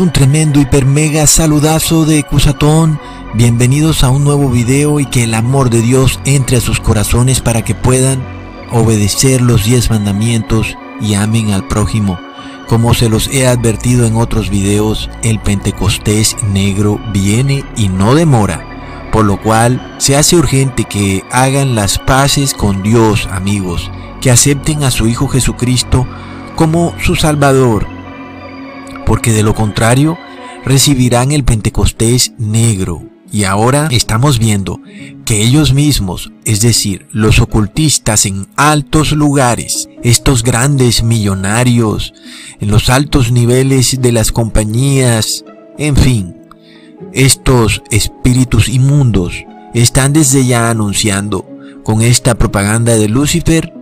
Un tremendo hiper mega saludazo de Cusatón. Bienvenidos a un nuevo video y que el amor de Dios entre a sus corazones para que puedan obedecer los 10 mandamientos y amen al prójimo. Como se los he advertido en otros videos, el Pentecostés negro viene y no demora, por lo cual se hace urgente que hagan las paces con Dios, amigos, que acepten a su Hijo Jesucristo como su Salvador, porque de lo contrario recibirán el Pentecostés negro. Y ahora estamos viendo que ellos mismos, es decir, los ocultistas en altos lugares, estos grandes millonarios, en los altos niveles de las compañías, en fin, estos espíritus inmundos están desde ya anunciando con esta propaganda de Lucifer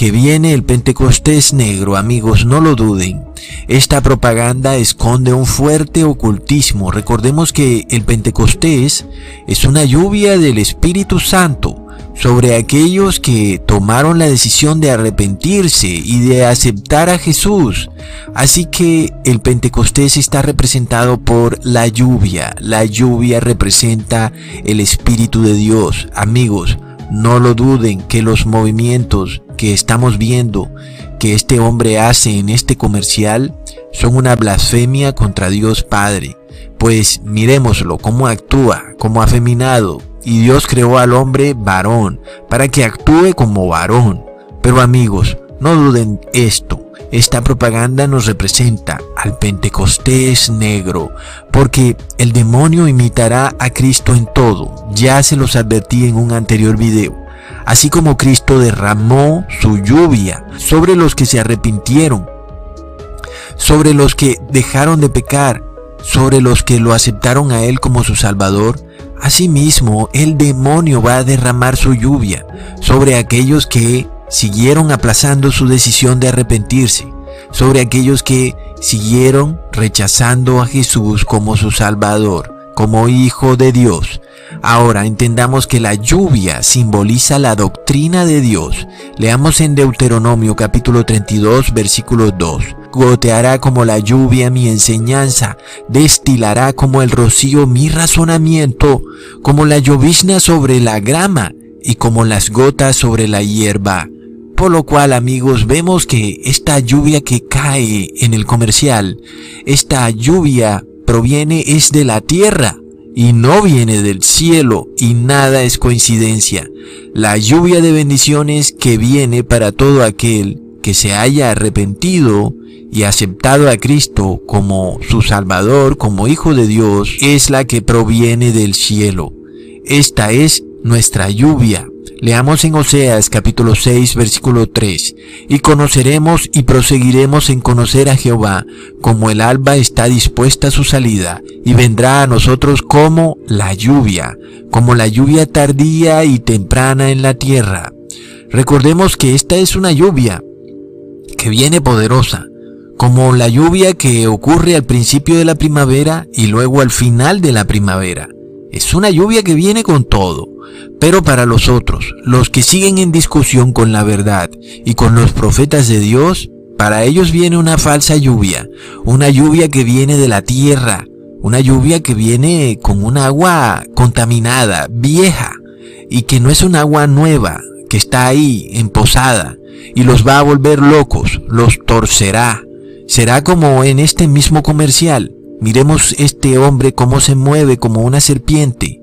que viene el Pentecostés negro, amigos, no lo duden. Esta propaganda esconde un fuerte ocultismo. Recordemos que el Pentecostés es una lluvia del Espíritu Santo sobre aquellos que tomaron la decisión de arrepentirse y de aceptar a Jesús. Así que el Pentecostés está representado por la lluvia. La lluvia representa el Espíritu de Dios. Amigos, no lo duden que los movimientos que estamos viendo que este hombre hace en este comercial son una blasfemia contra Dios Padre. Pues miremoslo, cómo actúa, como afeminado. Y Dios creó al hombre varón, para que actúe como varón. Pero amigos, no duden esto. Esta propaganda nos representa al Pentecostés negro, porque el demonio imitará a Cristo en todo. Ya se los advertí en un anterior video. Así como Cristo derramó su lluvia sobre los que se arrepintieron, sobre los que dejaron de pecar, sobre los que lo aceptaron a Él como su Salvador, asimismo el demonio va a derramar su lluvia sobre aquellos que siguieron aplazando su decisión de arrepentirse, sobre aquellos que siguieron rechazando a Jesús como su Salvador, como Hijo de Dios. Ahora entendamos que la lluvia simboliza la doctrina de Dios. Leamos en Deuteronomio capítulo 32 versículo 2. Goteará como la lluvia mi enseñanza, destilará como el rocío mi razonamiento, como la llovizna sobre la grama y como las gotas sobre la hierba. Por lo cual, amigos, vemos que esta lluvia que cae en el comercial, esta lluvia proviene es de la tierra y no viene del cielo y nada es coincidencia. La lluvia de bendiciones que viene para todo aquel que se haya arrepentido y aceptado a Cristo como su Salvador, como Hijo de Dios, es la que proviene del cielo. Esta es nuestra lluvia Leamos en Oseas capítulo 6 versículo 3, y conoceremos y proseguiremos en conocer a Jehová, como el alba está dispuesta a su salida, y vendrá a nosotros como la lluvia, como la lluvia tardía y temprana en la tierra. Recordemos que esta es una lluvia que viene poderosa, como la lluvia que ocurre al principio de la primavera y luego al final de la primavera. Es una lluvia que viene con todo. Pero para los otros, los que siguen en discusión con la verdad y con los profetas de Dios, para ellos viene una falsa lluvia, una lluvia que viene de la tierra, una lluvia que viene con un agua contaminada, vieja, y que no es un agua nueva, que está ahí, emposada, y los va a volver locos, los torcerá. Será como en este mismo comercial. Miremos este hombre cómo se mueve como una serpiente,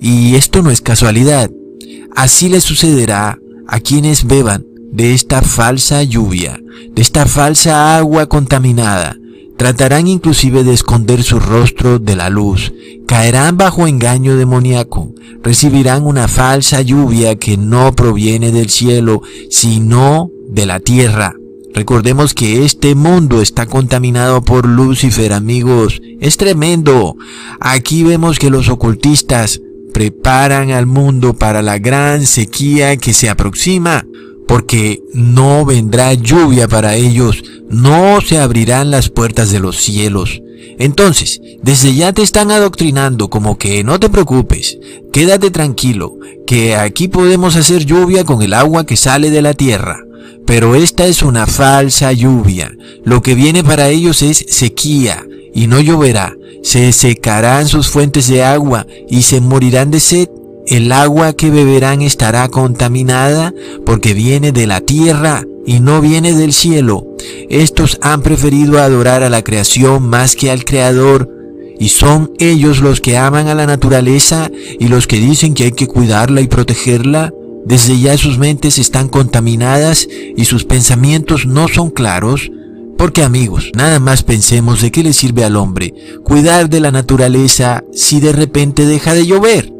y esto no es casualidad. Así le sucederá a quienes beban de esta falsa lluvia, de esta falsa agua contaminada. Tratarán inclusive de esconder su rostro de la luz, caerán bajo engaño demoníaco, recibirán una falsa lluvia que no proviene del cielo, sino de la tierra. Recordemos que este mundo está contaminado por Lucifer, amigos. Es tremendo. Aquí vemos que los ocultistas preparan al mundo para la gran sequía que se aproxima, porque no vendrá lluvia para ellos, no se abrirán las puertas de los cielos. Entonces, desde ya te están adoctrinando como que no te preocupes, quédate tranquilo, que aquí podemos hacer lluvia con el agua que sale de la tierra. Pero esta es una falsa lluvia. Lo que viene para ellos es sequía y no lloverá. Se secarán sus fuentes de agua y se morirán de sed. El agua que beberán estará contaminada porque viene de la tierra y no viene del cielo. Estos han preferido adorar a la creación más que al Creador y son ellos los que aman a la naturaleza y los que dicen que hay que cuidarla y protegerla. Desde ya sus mentes están contaminadas y sus pensamientos no son claros. Porque amigos, nada más pensemos de qué le sirve al hombre cuidar de la naturaleza si de repente deja de llover.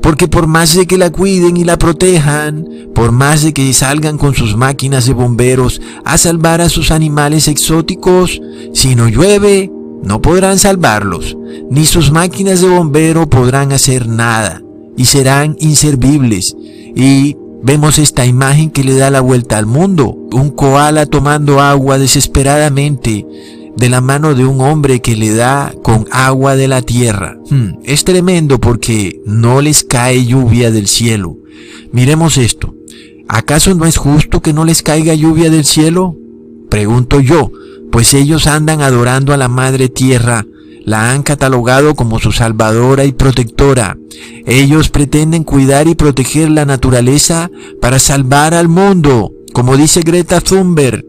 Porque por más de que la cuiden y la protejan, por más de que salgan con sus máquinas de bomberos a salvar a sus animales exóticos, si no llueve, no podrán salvarlos, ni sus máquinas de bombero podrán hacer nada, y serán inservibles. Y vemos esta imagen que le da la vuelta al mundo, un koala tomando agua desesperadamente de la mano de un hombre que le da con agua de la tierra. Hmm, es tremendo porque no les cae lluvia del cielo. Miremos esto. ¿Acaso no es justo que no les caiga lluvia del cielo? Pregunto yo, pues ellos andan adorando a la Madre Tierra, la han catalogado como su salvadora y protectora. Ellos pretenden cuidar y proteger la naturaleza para salvar al mundo, como dice Greta Thunberg,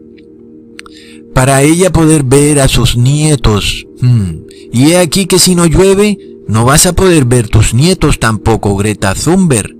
para ella poder ver a sus nietos. Hmm. Y he aquí que si no llueve, no vas a poder ver tus nietos tampoco, Greta Thunberg.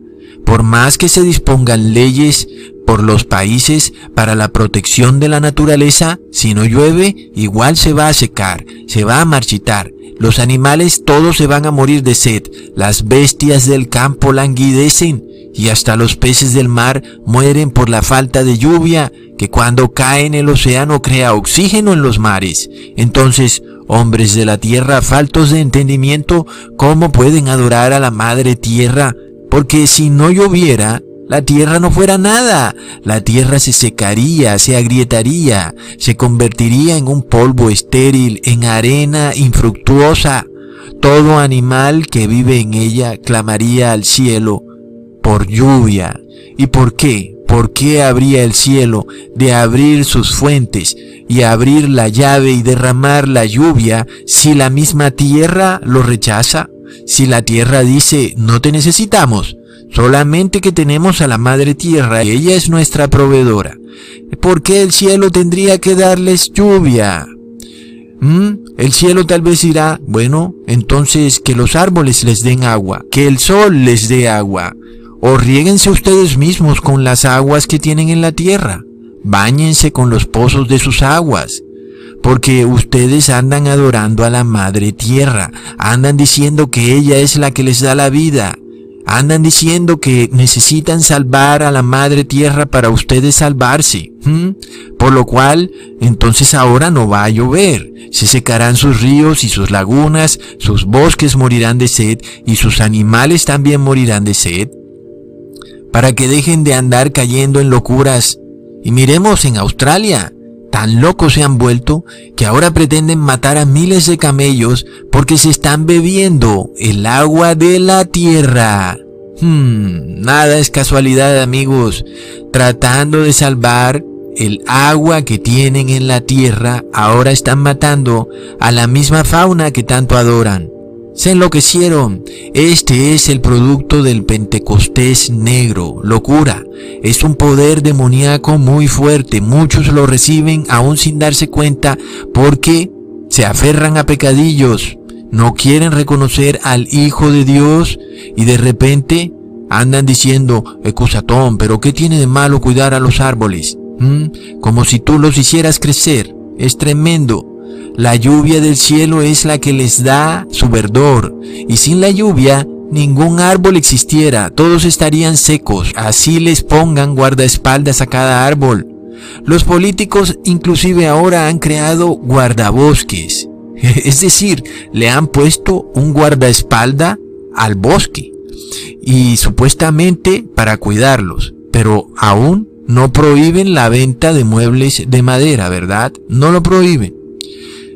Por más que se dispongan leyes por los países para la protección de la naturaleza, si no llueve, igual se va a secar, se va a marchitar. Los animales todos se van a morir de sed, las bestias del campo languidecen y hasta los peces del mar mueren por la falta de lluvia que cuando cae en el océano crea oxígeno en los mares. Entonces, hombres de la tierra faltos de entendimiento, ¿cómo pueden adorar a la madre tierra? Porque si no lloviera, la tierra no fuera nada. La tierra se secaría, se agrietaría, se convertiría en un polvo estéril, en arena infructuosa. Todo animal que vive en ella clamaría al cielo por lluvia. ¿Y por qué? ¿Por qué habría el cielo de abrir sus fuentes y abrir la llave y derramar la lluvia si la misma tierra lo rechaza? Si la tierra dice, no te necesitamos, solamente que tenemos a la Madre Tierra y ella es nuestra proveedora. ¿Por qué el cielo tendría que darles lluvia? ¿Mm? El cielo tal vez dirá, bueno, entonces que los árboles les den agua, que el sol les dé agua, o riéguense ustedes mismos con las aguas que tienen en la tierra, báñense con los pozos de sus aguas, porque ustedes andan adorando a la Madre Tierra, andan diciendo que ella es la que les da la vida, andan diciendo que necesitan salvar a la Madre Tierra para ustedes salvarse, por lo cual entonces ahora no va a llover, se secarán sus ríos y sus lagunas, sus bosques morirán de sed y sus animales también morirán de sed, para que dejen de andar cayendo en locuras. Y miremos en Australia, Tan locos se han vuelto que ahora pretenden matar a miles de camellos porque se están bebiendo el agua de la tierra. Hmm, nada es casualidad amigos. Tratando de salvar el agua que tienen en la tierra, ahora están matando a la misma fauna que tanto adoran. Se enloquecieron. Este es el producto del Pentecostés negro, locura. Es un poder demoníaco muy fuerte. Muchos lo reciben aún sin darse cuenta porque se aferran a pecadillos. No quieren reconocer al Hijo de Dios y de repente andan diciendo, Ecusatón, pero ¿qué tiene de malo cuidar a los árboles? ¿Mm? Como si tú los hicieras crecer. Es tremendo. La lluvia del cielo es la que les da su verdor, y sin la lluvia ningún árbol existiera, todos estarían secos, así les pongan guardaespaldas a cada árbol. Los políticos inclusive ahora han creado guardabosques, es decir, le han puesto un guardaespalda al bosque, y supuestamente para cuidarlos, pero aún no prohíben la venta de muebles de madera, ¿verdad? No lo prohíben.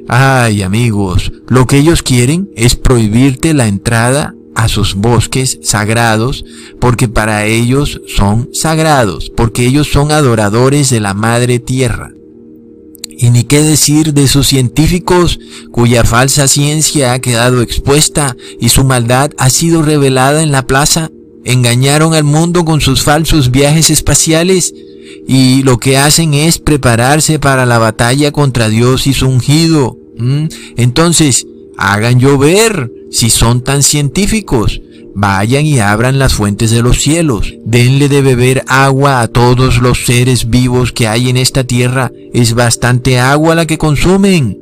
Ay amigos, lo que ellos quieren es prohibirte la entrada a sus bosques sagrados, porque para ellos son sagrados, porque ellos son adoradores de la Madre Tierra. Y ni qué decir de sus científicos cuya falsa ciencia ha quedado expuesta y su maldad ha sido revelada en la plaza. Engañaron al mundo con sus falsos viajes espaciales y lo que hacen es prepararse para la batalla contra Dios y su ungido. Entonces, hagan llover si son tan científicos. Vayan y abran las fuentes de los cielos. Denle de beber agua a todos los seres vivos que hay en esta tierra. Es bastante agua la que consumen.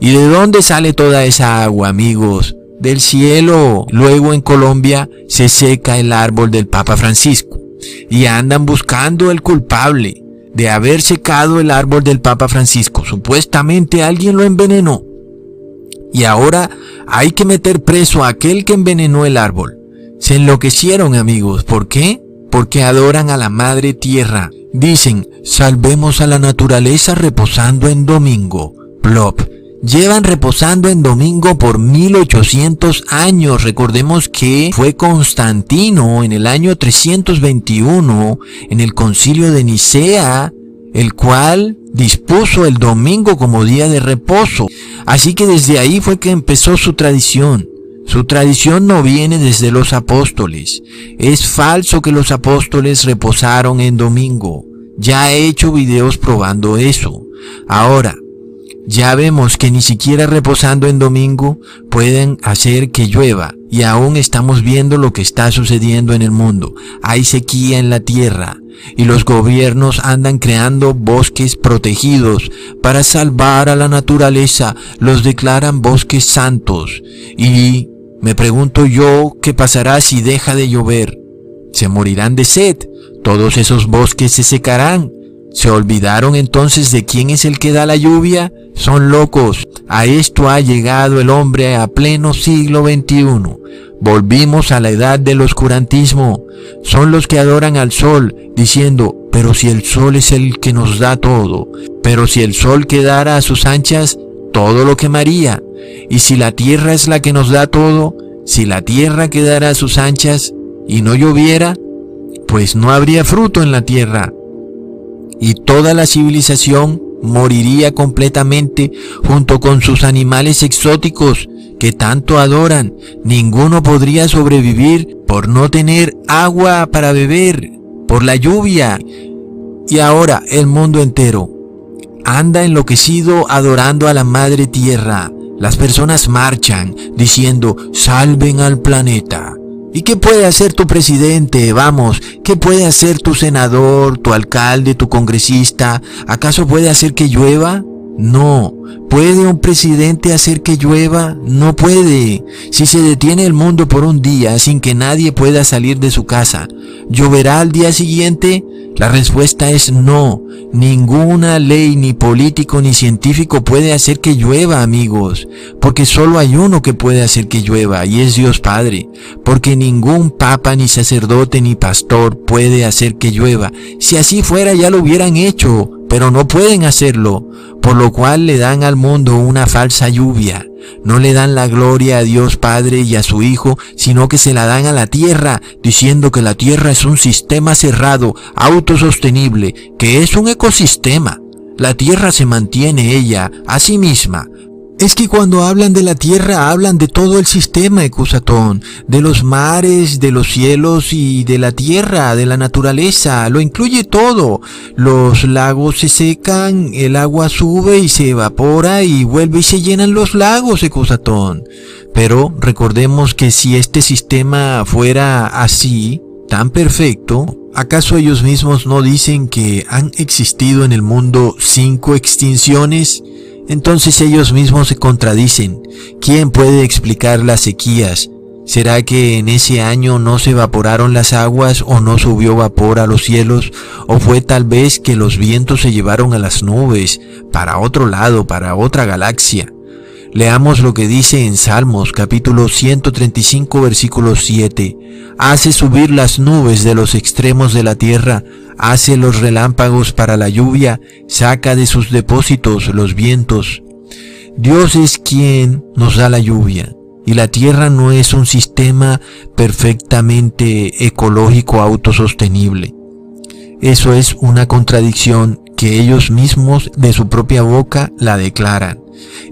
¿Y de dónde sale toda esa agua, amigos? Del cielo. Luego en Colombia se seca el árbol del Papa Francisco. Y andan buscando el culpable de haber secado el árbol del Papa Francisco. Supuestamente alguien lo envenenó. Y ahora hay que meter preso a aquel que envenenó el árbol. Se enloquecieron amigos. ¿Por qué? Porque adoran a la madre tierra. Dicen, salvemos a la naturaleza reposando en domingo. Plop. Llevan reposando en domingo por 1800 años. Recordemos que fue Constantino en el año 321 en el concilio de Nicea el cual dispuso el domingo como día de reposo. Así que desde ahí fue que empezó su tradición. Su tradición no viene desde los apóstoles. Es falso que los apóstoles reposaron en domingo. Ya he hecho videos probando eso. Ahora, ya vemos que ni siquiera reposando en domingo pueden hacer que llueva y aún estamos viendo lo que está sucediendo en el mundo. Hay sequía en la tierra y los gobiernos andan creando bosques protegidos para salvar a la naturaleza. Los declaran bosques santos. Y me pregunto yo qué pasará si deja de llover. Se morirán de sed. Todos esos bosques se secarán. ¿Se olvidaron entonces de quién es el que da la lluvia? Son locos. A esto ha llegado el hombre a pleno siglo XXI. Volvimos a la edad del oscurantismo. Son los que adoran al sol, diciendo, pero si el sol es el que nos da todo, pero si el sol quedara a sus anchas, todo lo quemaría. Y si la tierra es la que nos da todo, si la tierra quedara a sus anchas y no lloviera, pues no habría fruto en la tierra y toda la civilización moriría completamente junto con sus animales exóticos que tanto adoran. Ninguno podría sobrevivir por no tener agua para beber, por la lluvia. Y ahora el mundo entero anda enloquecido adorando a la Madre Tierra. Las personas marchan diciendo, salven al planeta. ¿Y qué puede hacer tu presidente? Vamos, ¿qué puede hacer tu senador, tu alcalde, tu congresista? ¿Acaso puede hacer que llueva? No. ¿Puede un presidente hacer que llueva? No puede. Si se detiene el mundo por un día sin que nadie pueda salir de su casa, ¿lloverá al día siguiente? La respuesta es no. Ninguna ley, ni político, ni científico puede hacer que llueva, amigos. Porque solo hay uno que puede hacer que llueva, y es Dios Padre. Porque ningún papa, ni sacerdote, ni pastor puede hacer que llueva. Si así fuera ya lo hubieran hecho, pero no pueden hacerlo. Por lo cual le dan al mundo una falsa lluvia. No le dan la gloria a Dios Padre y a su Hijo, sino que se la dan a la tierra, diciendo que la tierra es un sistema cerrado, autosostenible, que es un ecosistema. La tierra se mantiene ella a sí misma, es que cuando hablan de la tierra hablan de todo el sistema ecusatón, de los mares, de los cielos y de la tierra, de la naturaleza, lo incluye todo. Los lagos se secan, el agua sube y se evapora y vuelve y se llenan los lagos ecusatón. Pero recordemos que si este sistema fuera así, tan perfecto, ¿acaso ellos mismos no dicen que han existido en el mundo cinco extinciones? Entonces ellos mismos se contradicen. ¿Quién puede explicar las sequías? ¿Será que en ese año no se evaporaron las aguas o no subió vapor a los cielos? ¿O fue tal vez que los vientos se llevaron a las nubes para otro lado, para otra galaxia? Leamos lo que dice en Salmos capítulo 135 versículo 7. Hace subir las nubes de los extremos de la tierra, hace los relámpagos para la lluvia, saca de sus depósitos los vientos. Dios es quien nos da la lluvia. y la Tierra no es un sistema perfectamente ecológico autosostenible. Eso es una contradicción que ellos mismos de su propia boca la declaran.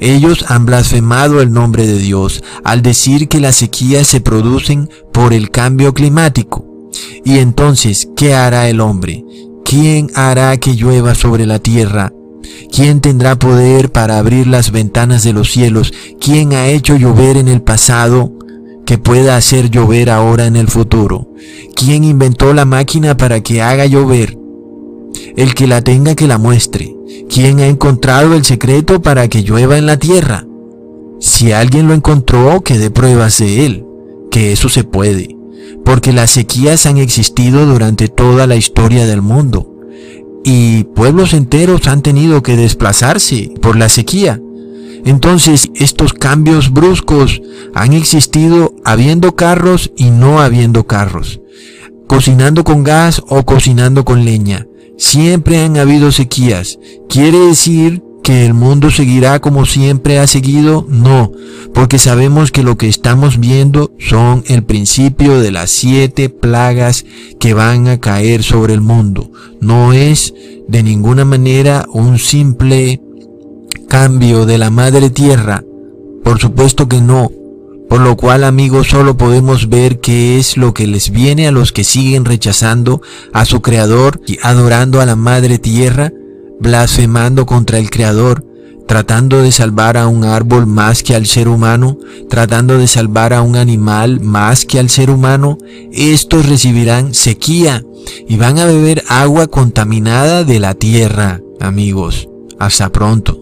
Ellos han blasfemado el nombre de Dios al decir que las sequías se producen por el cambio climático. Y entonces, ¿qué hará el hombre? ¿Quién hará que llueva sobre la tierra? ¿Quién tendrá poder para abrir las ventanas de los cielos? ¿Quién ha hecho llover en el pasado que pueda hacer llover ahora en el futuro? ¿Quién inventó la máquina para que haga llover? El que la tenga que la muestre. ¿Quién ha encontrado el secreto para que llueva en la tierra? Si alguien lo encontró, que dé pruebas de él, que eso se puede, porque las sequías han existido durante toda la historia del mundo, y pueblos enteros han tenido que desplazarse por la sequía. Entonces estos cambios bruscos han existido habiendo carros y no habiendo carros, cocinando con gas o cocinando con leña, Siempre han habido sequías. ¿Quiere decir que el mundo seguirá como siempre ha seguido? No, porque sabemos que lo que estamos viendo son el principio de las siete plagas que van a caer sobre el mundo. No es de ninguna manera un simple cambio de la madre tierra. Por supuesto que no, por lo cual amigos solo podemos ver qué es lo que les viene a los que siguen rechazando a su Creador y adorando a la Madre Tierra, blasfemando contra el Creador, tratando de salvar a un árbol más que al ser humano, tratando de salvar a un animal más que al ser humano, estos recibirán sequía y van a beber agua contaminada de la tierra, amigos. Hasta pronto.